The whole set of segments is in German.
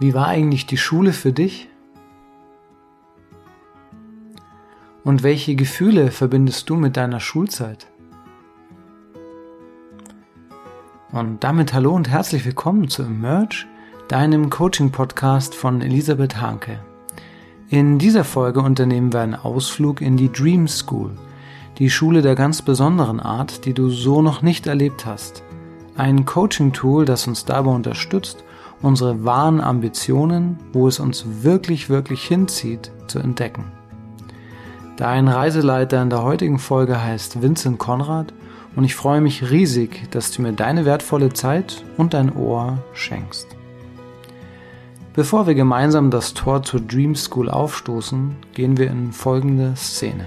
Wie war eigentlich die Schule für dich? Und welche Gefühle verbindest du mit deiner Schulzeit? Und damit hallo und herzlich willkommen zu Emerge, deinem Coaching-Podcast von Elisabeth Hanke. In dieser Folge unternehmen wir einen Ausflug in die Dream School, die Schule der ganz besonderen Art, die du so noch nicht erlebt hast. Ein Coaching-Tool, das uns dabei unterstützt, unsere wahren Ambitionen, wo es uns wirklich, wirklich hinzieht, zu entdecken. Dein Reiseleiter in der heutigen Folge heißt Vincent Konrad und ich freue mich riesig, dass du mir deine wertvolle Zeit und dein Ohr schenkst. Bevor wir gemeinsam das Tor zur Dream School aufstoßen, gehen wir in folgende Szene.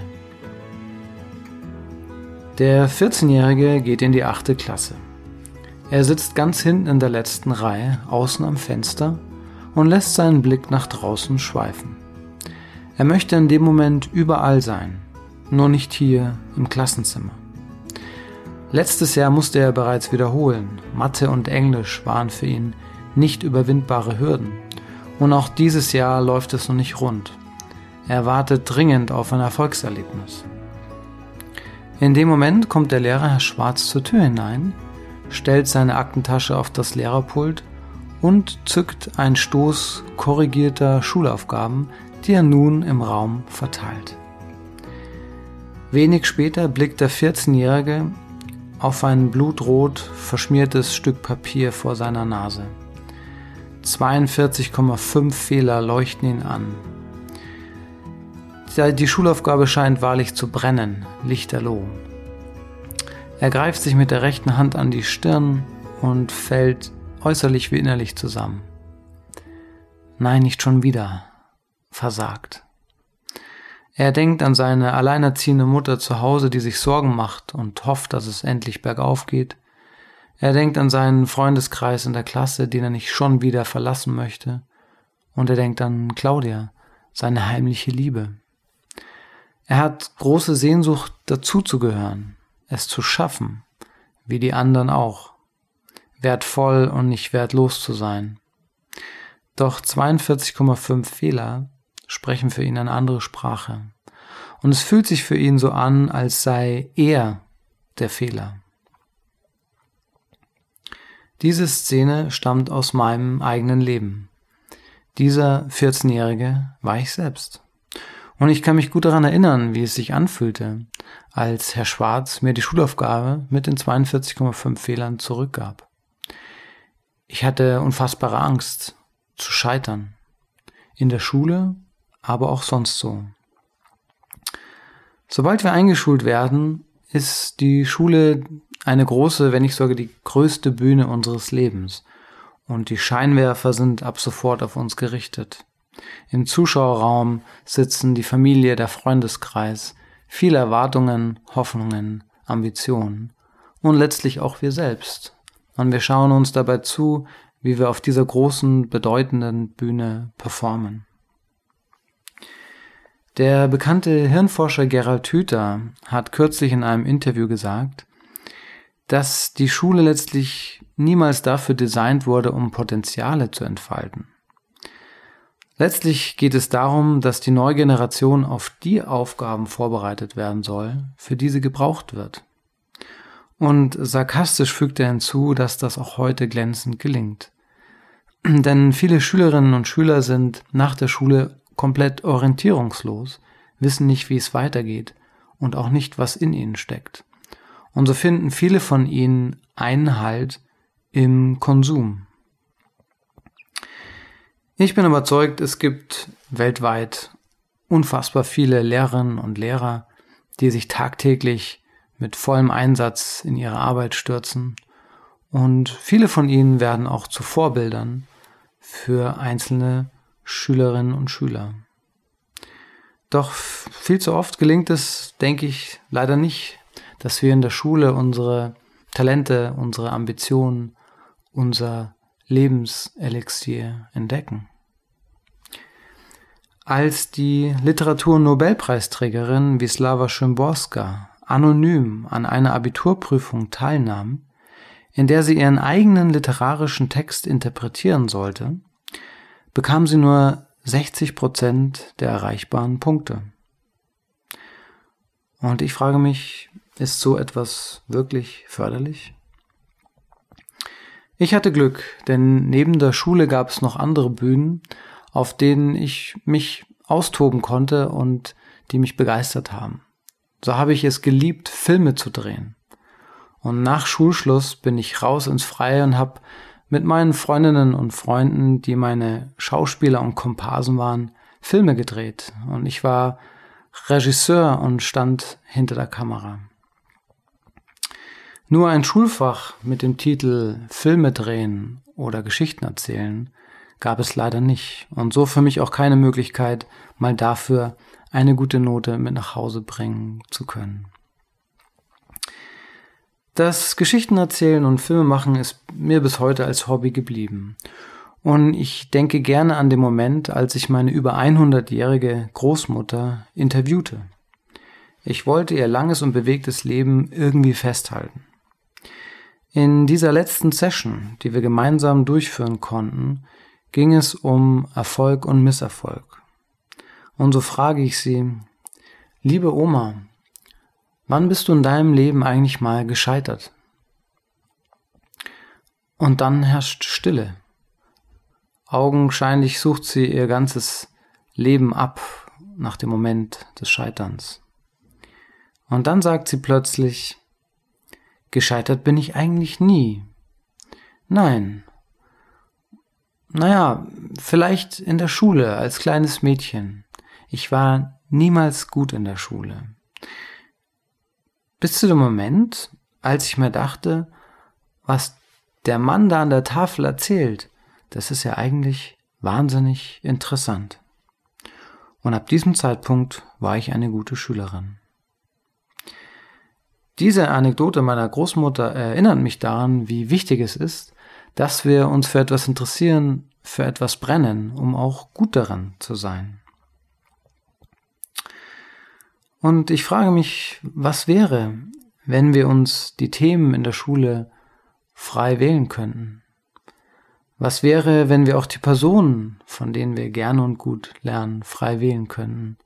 Der 14-Jährige geht in die 8. Klasse. Er sitzt ganz hinten in der letzten Reihe, außen am Fenster und lässt seinen Blick nach draußen schweifen. Er möchte in dem Moment überall sein, nur nicht hier im Klassenzimmer. Letztes Jahr musste er bereits wiederholen. Mathe und Englisch waren für ihn nicht überwindbare Hürden. Und auch dieses Jahr läuft es noch nicht rund. Er wartet dringend auf ein Erfolgserlebnis. In dem Moment kommt der Lehrer Herr Schwarz zur Tür hinein stellt seine Aktentasche auf das Lehrerpult und zückt einen Stoß korrigierter Schulaufgaben, die er nun im Raum verteilt. Wenig später blickt der 14-Jährige auf ein blutrot verschmiertes Stück Papier vor seiner Nase. 42,5 Fehler leuchten ihn an. Die Schulaufgabe scheint wahrlich zu brennen, lichterloh. Er greift sich mit der rechten Hand an die Stirn und fällt äußerlich wie innerlich zusammen. Nein, nicht schon wieder. Versagt. Er denkt an seine alleinerziehende Mutter zu Hause, die sich Sorgen macht und hofft, dass es endlich bergauf geht. Er denkt an seinen Freundeskreis in der Klasse, den er nicht schon wieder verlassen möchte. Und er denkt an Claudia, seine heimliche Liebe. Er hat große Sehnsucht, dazuzugehören, es zu schaffen, wie die anderen auch, wertvoll und nicht wertlos zu sein. Doch 42,5 Fehler sprechen für ihn eine andere Sprache. Und es fühlt sich für ihn so an, als sei er der Fehler. Diese Szene stammt aus meinem eigenen Leben. Dieser 14-Jährige war ich selbst. Und ich kann mich gut daran erinnern, wie es sich anfühlte, als Herr Schwarz mir die Schulaufgabe mit den 42,5 Fehlern zurückgab. Ich hatte unfassbare Angst zu scheitern. In der Schule, aber auch sonst so. Sobald wir eingeschult werden, ist die Schule eine große, wenn nicht sogar die größte Bühne unseres Lebens. Und die Scheinwerfer sind ab sofort auf uns gerichtet. Im Zuschauerraum sitzen die Familie, der Freundeskreis, viele Erwartungen, Hoffnungen, Ambitionen und letztlich auch wir selbst. Und wir schauen uns dabei zu, wie wir auf dieser großen, bedeutenden Bühne performen. Der bekannte Hirnforscher Gerald Hüther hat kürzlich in einem Interview gesagt, dass die Schule letztlich niemals dafür designt wurde, um Potenziale zu entfalten. Letztlich geht es darum, dass die neue Generation auf die Aufgaben vorbereitet werden soll, für die sie gebraucht wird. Und sarkastisch fügt er hinzu, dass das auch heute glänzend gelingt. Denn viele Schülerinnen und Schüler sind nach der Schule komplett orientierungslos, wissen nicht, wie es weitergeht und auch nicht, was in ihnen steckt. Und so finden viele von ihnen einen Halt im Konsum. Ich bin überzeugt, es gibt weltweit unfassbar viele Lehrerinnen und Lehrer, die sich tagtäglich mit vollem Einsatz in ihre Arbeit stürzen. Und viele von ihnen werden auch zu Vorbildern für einzelne Schülerinnen und Schüler. Doch viel zu oft gelingt es, denke ich, leider nicht, dass wir in der Schule unsere Talente, unsere Ambitionen, unser Lebenselixier entdecken. Als die Literaturnobelpreisträgerin Wisława Szymborska anonym an einer Abiturprüfung teilnahm, in der sie ihren eigenen literarischen Text interpretieren sollte, bekam sie nur 60 Prozent der erreichbaren Punkte. Und ich frage mich, ist so etwas wirklich förderlich? Ich hatte Glück, denn neben der Schule gab es noch andere Bühnen, auf denen ich mich austoben konnte und die mich begeistert haben. So habe ich es geliebt, Filme zu drehen. Und nach Schulschluss bin ich raus ins Freie und habe mit meinen Freundinnen und Freunden, die meine Schauspieler und Komparsen waren, Filme gedreht. Und ich war Regisseur und stand hinter der Kamera. Nur ein Schulfach mit dem Titel Filme drehen oder Geschichten erzählen gab es leider nicht und so für mich auch keine Möglichkeit, mal dafür eine gute Note mit nach Hause bringen zu können. Das Geschichtenerzählen und Filmemachen ist mir bis heute als Hobby geblieben. Und ich denke gerne an den Moment, als ich meine über 100-jährige Großmutter interviewte. Ich wollte ihr langes und bewegtes Leben irgendwie festhalten. In dieser letzten Session, die wir gemeinsam durchführen konnten, ging es um Erfolg und Misserfolg. Und so frage ich sie, liebe Oma, wann bist du in deinem Leben eigentlich mal gescheitert? Und dann herrscht Stille. Augenscheinlich sucht sie ihr ganzes Leben ab nach dem Moment des Scheiterns. Und dann sagt sie plötzlich, gescheitert bin ich eigentlich nie. Nein, naja, vielleicht in der Schule als kleines Mädchen. Ich war niemals gut in der Schule. Bis zu dem Moment, als ich mir dachte, was der Mann da an der Tafel erzählt, das ist ja eigentlich wahnsinnig interessant. Und ab diesem Zeitpunkt war ich eine gute Schülerin. Diese Anekdote meiner Großmutter erinnert mich daran, wie wichtig es ist, dass wir uns für etwas interessieren, für etwas brennen, um auch gut daran zu sein. Und ich frage mich, was wäre, wenn wir uns die Themen in der Schule frei wählen könnten? Was wäre, wenn wir auch die Personen, von denen wir gerne und gut lernen, frei wählen könnten?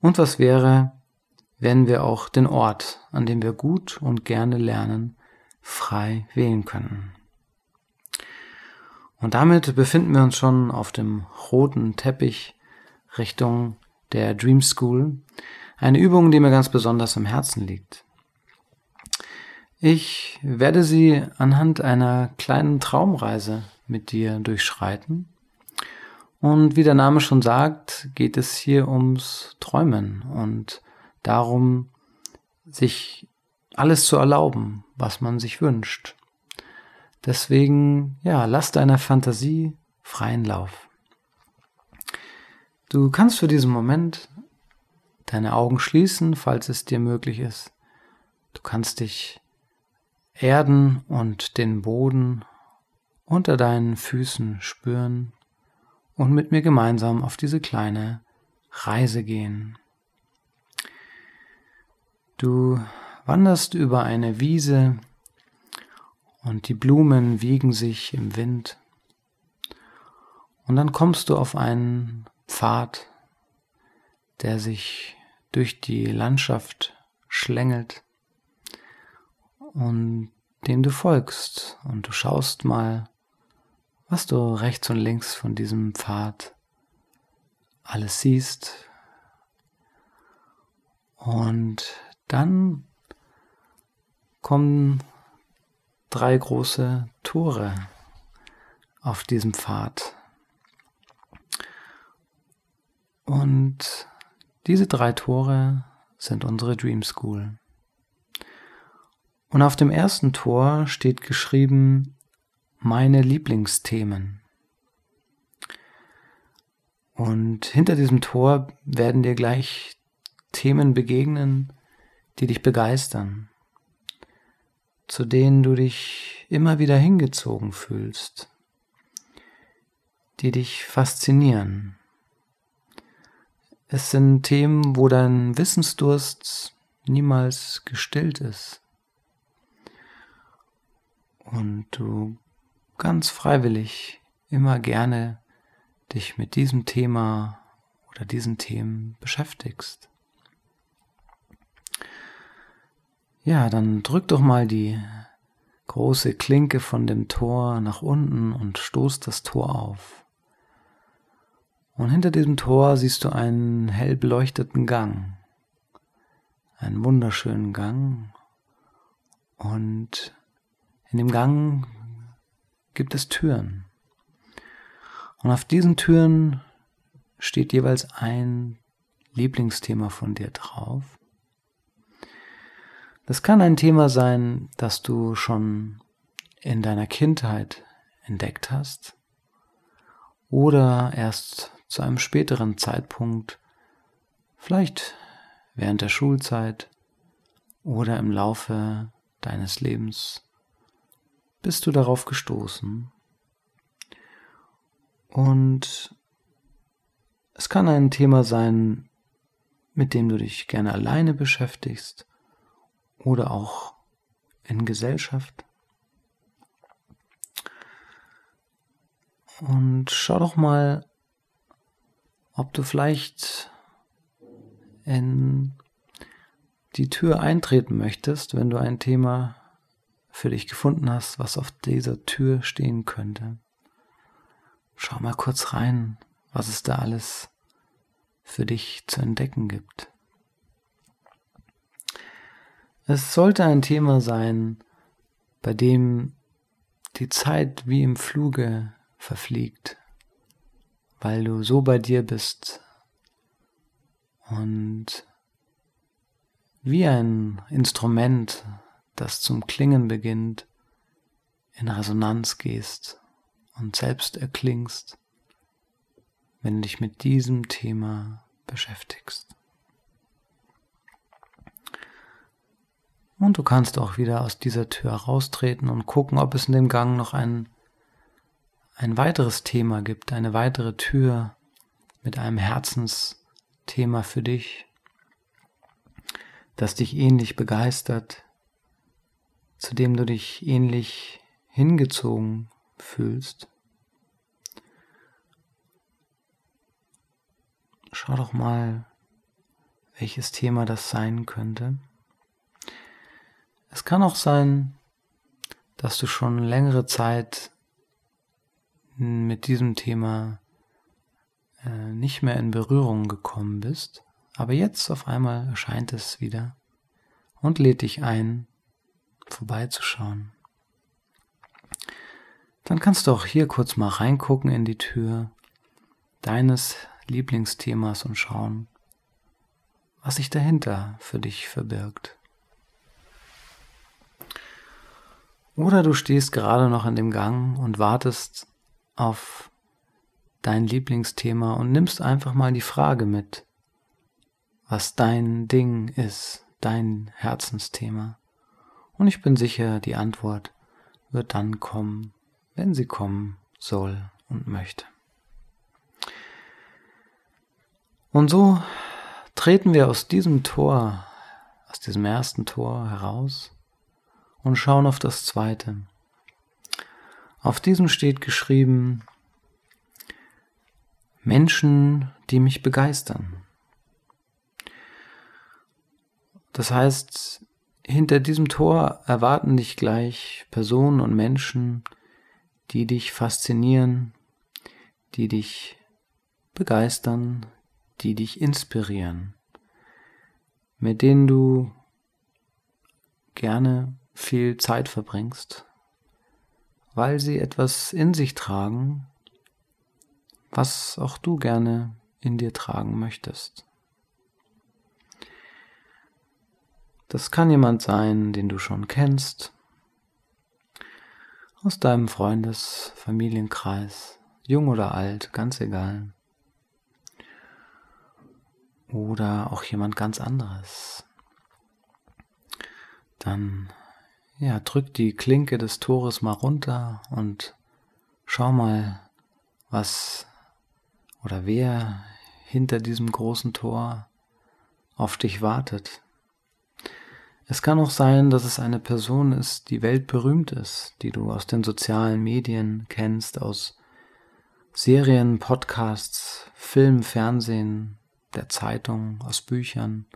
Und was wäre, wenn wir auch den Ort, an dem wir gut und gerne lernen, frei wählen könnten? Und damit befinden wir uns schon auf dem roten Teppich Richtung der Dream School. Eine Übung, die mir ganz besonders am Herzen liegt. Ich werde sie anhand einer kleinen Traumreise mit dir durchschreiten. Und wie der Name schon sagt, geht es hier ums Träumen und darum, sich alles zu erlauben, was man sich wünscht. Deswegen, ja, lass deiner Fantasie freien Lauf. Du kannst für diesen Moment deine Augen schließen, falls es dir möglich ist. Du kannst dich erden und den Boden unter deinen Füßen spüren und mit mir gemeinsam auf diese kleine Reise gehen. Du wanderst über eine Wiese, und die Blumen wiegen sich im Wind. Und dann kommst du auf einen Pfad, der sich durch die Landschaft schlängelt und dem du folgst und du schaust mal, was du rechts und links von diesem Pfad alles siehst. Und dann kommen drei große Tore auf diesem Pfad. Und diese drei Tore sind unsere Dream School. Und auf dem ersten Tor steht geschrieben meine Lieblingsthemen. Und hinter diesem Tor werden dir gleich Themen begegnen, die dich begeistern, zu denen du dich immer wieder hingezogen fühlst, die dich faszinieren. Es sind Themen, wo dein Wissensdurst niemals gestillt ist und du ganz freiwillig immer gerne dich mit diesem Thema oder diesen Themen beschäftigst. Ja, dann drück doch mal die große Klinke von dem Tor nach unten und stoß das Tor auf. Und hinter diesem Tor siehst du einen hell beleuchteten Gang. Einen wunderschönen Gang. Und in dem Gang gibt es Türen. Und auf diesen Türen steht jeweils ein Lieblingsthema von dir drauf. Das kann ein Thema sein, das du schon in deiner Kindheit entdeckt hast oder erst zu einem späteren Zeitpunkt, vielleicht während der Schulzeit oder im Laufe deines Lebens, bist du darauf gestoßen. Und es kann ein Thema sein, mit dem du dich gerne alleine beschäftigst oder auch in Gesellschaft. Und schau doch mal, ob du vielleicht in die Tür eintreten möchtest, wenn du ein Thema für dich gefunden hast, was auf dieser Tür stehen könnte. Schau mal kurz rein, was es da alles für dich zu entdecken gibt. Es sollte ein Thema sein, bei dem die Zeit wie im Fluge verfliegt, weil du so bei dir bist und wie ein Instrument, das zum Klingen beginnt, in Resonanz gehst und selbst erklingst, wenn du dich mit diesem Thema beschäftigst. Und du kannst auch wieder aus dieser Tür raustreten und gucken, ob es in dem Gang noch ein, ein weiteres Thema gibt, eine weitere Tür mit einem Herzensthema für dich, das dich ähnlich begeistert, zu dem du dich ähnlich hingezogen fühlst. Schau doch mal, welches Thema das sein könnte. Es kann auch sein, dass du schon längere Zeit mit diesem Thema äh, nicht mehr in Berührung gekommen bist, aber jetzt auf einmal erscheint es wieder und lädt dich ein, vorbeizuschauen. Dann kannst du auch hier kurz mal reingucken in die Tür deines Lieblingsthemas und schauen, was sich dahinter für dich verbirgt. Oder du stehst gerade noch in dem Gang und wartest auf dein Lieblingsthema und nimmst einfach mal die Frage mit, was dein Ding ist, dein Herzensthema. Und ich bin sicher, die Antwort wird dann kommen, wenn sie kommen soll und möchte. Und so treten wir aus diesem Tor, aus diesem ersten Tor heraus und schauen auf das zweite. Auf diesem steht geschrieben, Menschen, die mich begeistern. Das heißt, hinter diesem Tor erwarten dich gleich Personen und Menschen, die dich faszinieren, die dich begeistern, die dich inspirieren, mit denen du gerne viel Zeit verbringst, weil sie etwas in sich tragen, was auch du gerne in dir tragen möchtest. Das kann jemand sein, den du schon kennst, aus deinem Freundes-, Familienkreis, jung oder alt, ganz egal. Oder auch jemand ganz anderes. Dann ja, drück die Klinke des Tores mal runter und schau mal, was oder wer hinter diesem großen Tor auf dich wartet. Es kann auch sein, dass es eine Person ist, die weltberühmt ist, die du aus den sozialen Medien kennst, aus Serien, Podcasts, Film, Fernsehen, der Zeitung, aus Büchern.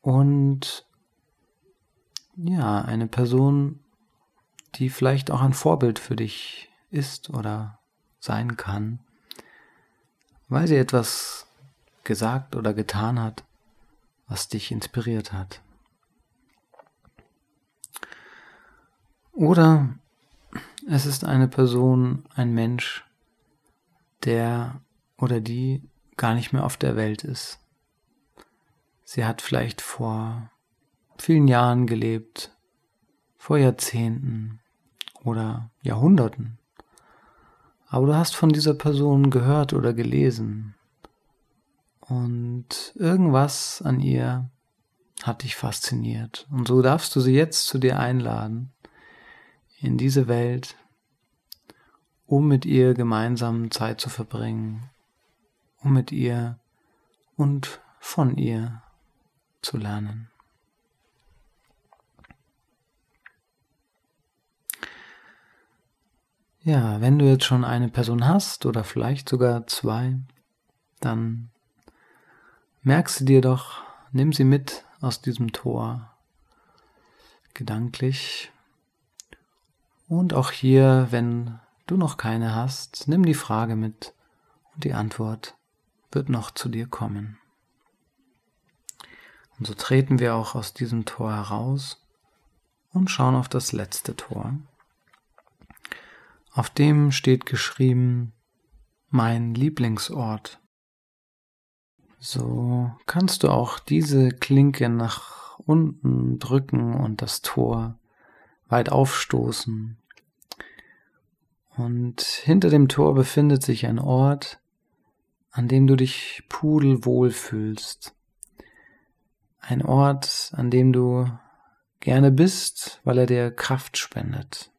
Und ja, eine Person, die vielleicht auch ein Vorbild für dich ist oder sein kann, weil sie etwas gesagt oder getan hat, was dich inspiriert hat. Oder es ist eine Person, ein Mensch, der oder die gar nicht mehr auf der Welt ist. Sie hat vielleicht vor vielen Jahren gelebt, vor Jahrzehnten oder Jahrhunderten. Aber du hast von dieser Person gehört oder gelesen. Und irgendwas an ihr hat dich fasziniert. Und so darfst du sie jetzt zu dir einladen in diese Welt, um mit ihr gemeinsam Zeit zu verbringen, um mit ihr und von ihr zu lernen. Ja, wenn du jetzt schon eine Person hast oder vielleicht sogar zwei, dann merkst du dir doch, nimm sie mit aus diesem Tor gedanklich. Und auch hier, wenn du noch keine hast, nimm die Frage mit und die Antwort wird noch zu dir kommen. Und so treten wir auch aus diesem Tor heraus und schauen auf das letzte Tor. Auf dem steht geschrieben mein Lieblingsort. So kannst du auch diese Klinke nach unten drücken und das Tor weit aufstoßen. Und hinter dem Tor befindet sich ein Ort, an dem du dich pudelwohl fühlst. Ein Ort, an dem du gerne bist, weil er dir Kraft spendet.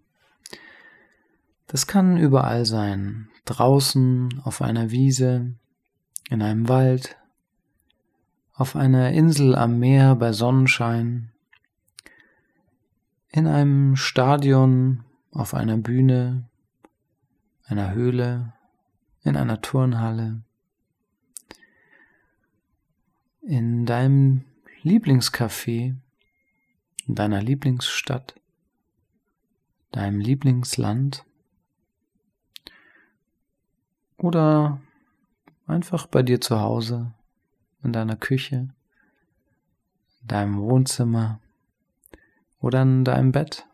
Das kann überall sein. Draußen, auf einer Wiese, in einem Wald, auf einer Insel am Meer bei Sonnenschein, in einem Stadion, auf einer Bühne, einer Höhle, in einer Turnhalle, in deinem Lieblingscafé, in deiner Lieblingsstadt, deinem Lieblingsland, oder einfach bei dir zu Hause, in deiner Küche, in deinem Wohnzimmer oder in deinem Bett.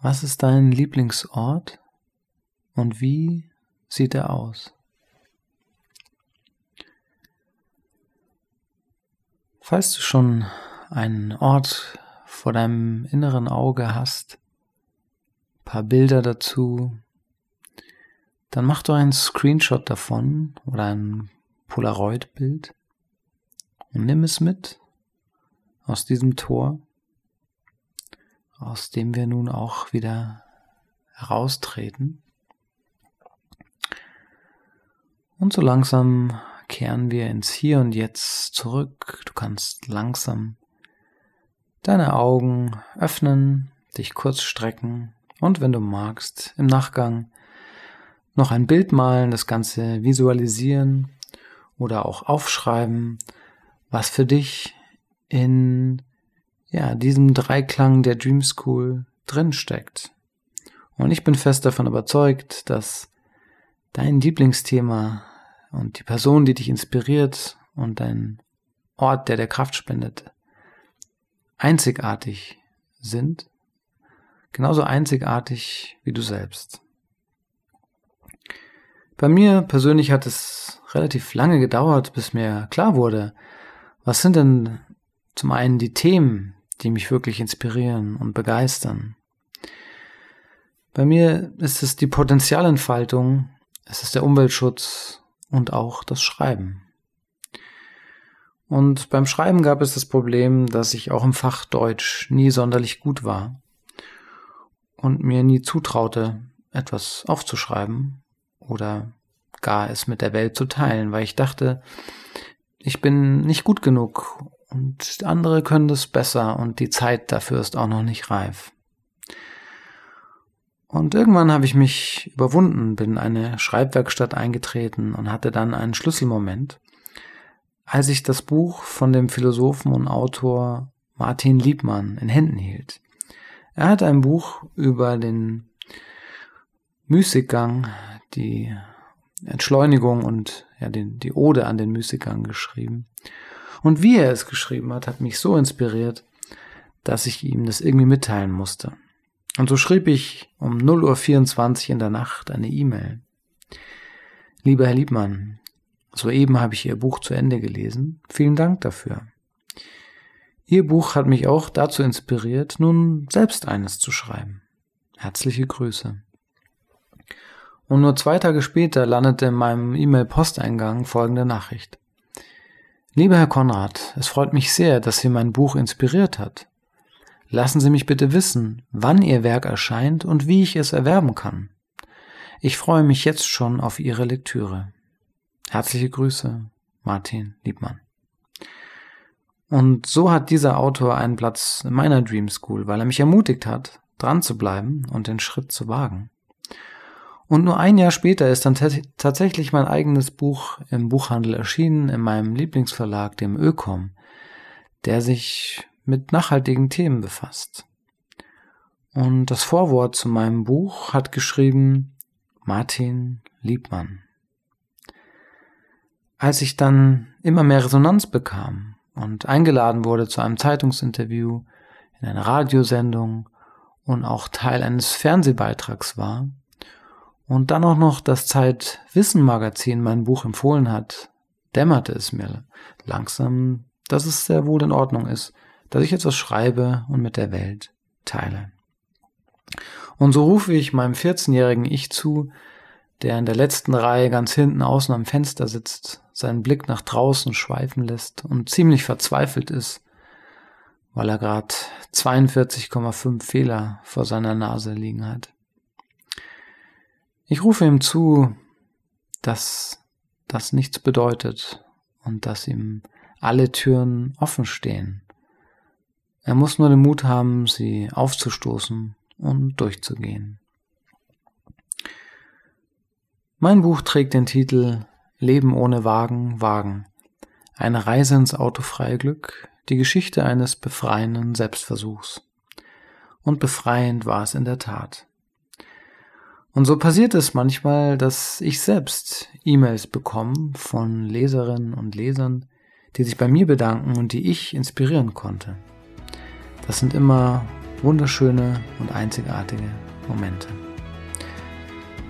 Was ist dein Lieblingsort und wie sieht er aus? Falls du schon einen Ort vor deinem inneren Auge hast, paar Bilder dazu, dann mach doch einen Screenshot davon oder ein Polaroid-Bild und nimm es mit aus diesem Tor, aus dem wir nun auch wieder heraustreten. Und so langsam kehren wir ins Hier und Jetzt zurück. Du kannst langsam deine Augen öffnen, dich kurz strecken und wenn du magst, im Nachgang noch ein Bild malen, das Ganze visualisieren oder auch aufschreiben, was für dich in ja, diesem Dreiklang der Dream School drin steckt. Und ich bin fest davon überzeugt, dass dein Lieblingsthema und die Person, die dich inspiriert und dein Ort, der dir Kraft spendet, einzigartig sind, genauso einzigartig wie du selbst. Bei mir persönlich hat es relativ lange gedauert, bis mir klar wurde, was sind denn zum einen die Themen, die mich wirklich inspirieren und begeistern. Bei mir ist es die Potenzialentfaltung, es ist der Umweltschutz und auch das Schreiben. Und beim Schreiben gab es das Problem, dass ich auch im Fach Deutsch nie sonderlich gut war und mir nie zutraute, etwas aufzuschreiben oder gar es mit der Welt zu teilen, weil ich dachte, ich bin nicht gut genug und andere können das besser und die Zeit dafür ist auch noch nicht reif. Und irgendwann habe ich mich überwunden, bin in eine Schreibwerkstatt eingetreten und hatte dann einen Schlüsselmoment, als ich das Buch von dem Philosophen und Autor Martin Liebmann in Händen hielt. Er hat ein Buch über den Müßiggang, die Entschleunigung und ja, den, die Ode an den Müßiggang geschrieben. Und wie er es geschrieben hat, hat mich so inspiriert, dass ich ihm das irgendwie mitteilen musste. Und so schrieb ich um 0.24 Uhr in der Nacht eine E-Mail. Lieber Herr Liebmann, soeben habe ich Ihr Buch zu Ende gelesen. Vielen Dank dafür. Ihr Buch hat mich auch dazu inspiriert, nun selbst eines zu schreiben. Herzliche Grüße. Und nur zwei Tage später landete in meinem E-Mail-Posteingang folgende Nachricht. Lieber Herr Konrad, es freut mich sehr, dass Sie mein Buch inspiriert hat. Lassen Sie mich bitte wissen, wann Ihr Werk erscheint und wie ich es erwerben kann. Ich freue mich jetzt schon auf Ihre Lektüre. Herzliche Grüße, Martin Liebmann. Und so hat dieser Autor einen Platz in meiner Dream School, weil er mich ermutigt hat, dran zu bleiben und den Schritt zu wagen. Und nur ein Jahr später ist dann tatsächlich mein eigenes Buch im Buchhandel erschienen, in meinem Lieblingsverlag, dem Ökom, der sich mit nachhaltigen Themen befasst. Und das Vorwort zu meinem Buch hat geschrieben Martin Liebmann. Als ich dann immer mehr Resonanz bekam und eingeladen wurde zu einem Zeitungsinterview, in einer Radiosendung und auch Teil eines Fernsehbeitrags war und dann auch noch das Zeitwissen-Magazin mein Buch empfohlen hat, dämmerte es mir langsam, dass es sehr wohl in Ordnung ist, dass ich etwas schreibe und mit der Welt teile. Und so rufe ich meinem 14-jährigen Ich zu, der in der letzten Reihe ganz hinten außen am Fenster sitzt, seinen Blick nach draußen schweifen lässt und ziemlich verzweifelt ist, weil er gerade 42,5 Fehler vor seiner Nase liegen hat. Ich rufe ihm zu, dass das nichts bedeutet und dass ihm alle Türen offen stehen. Er muss nur den Mut haben, sie aufzustoßen und durchzugehen. Mein Buch trägt den Titel Leben ohne Wagen, Wagen. Eine Reise ins autofreie Glück, die Geschichte eines befreienden Selbstversuchs. Und befreiend war es in der Tat. Und so passiert es manchmal, dass ich selbst E-Mails bekomme von Leserinnen und Lesern, die sich bei mir bedanken und die ich inspirieren konnte. Das sind immer wunderschöne und einzigartige Momente.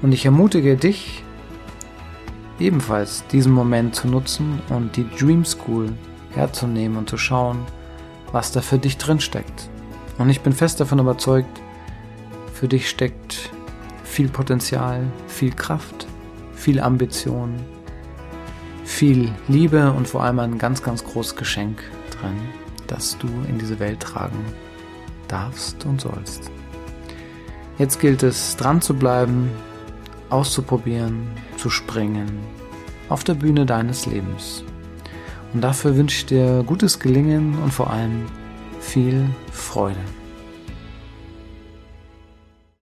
Und ich ermutige dich, ebenfalls diesen Moment zu nutzen und die Dream School herzunehmen und zu schauen, was da für dich drin steckt. Und ich bin fest davon überzeugt, für dich steckt viel Potenzial, viel Kraft, viel Ambition, viel Liebe und vor allem ein ganz, ganz großes Geschenk drin, das du in diese Welt tragen darfst und sollst. Jetzt gilt es, dran zu bleiben, auszuprobieren, zu springen auf der Bühne deines Lebens. Und dafür wünsche ich dir gutes Gelingen und vor allem viel Freude.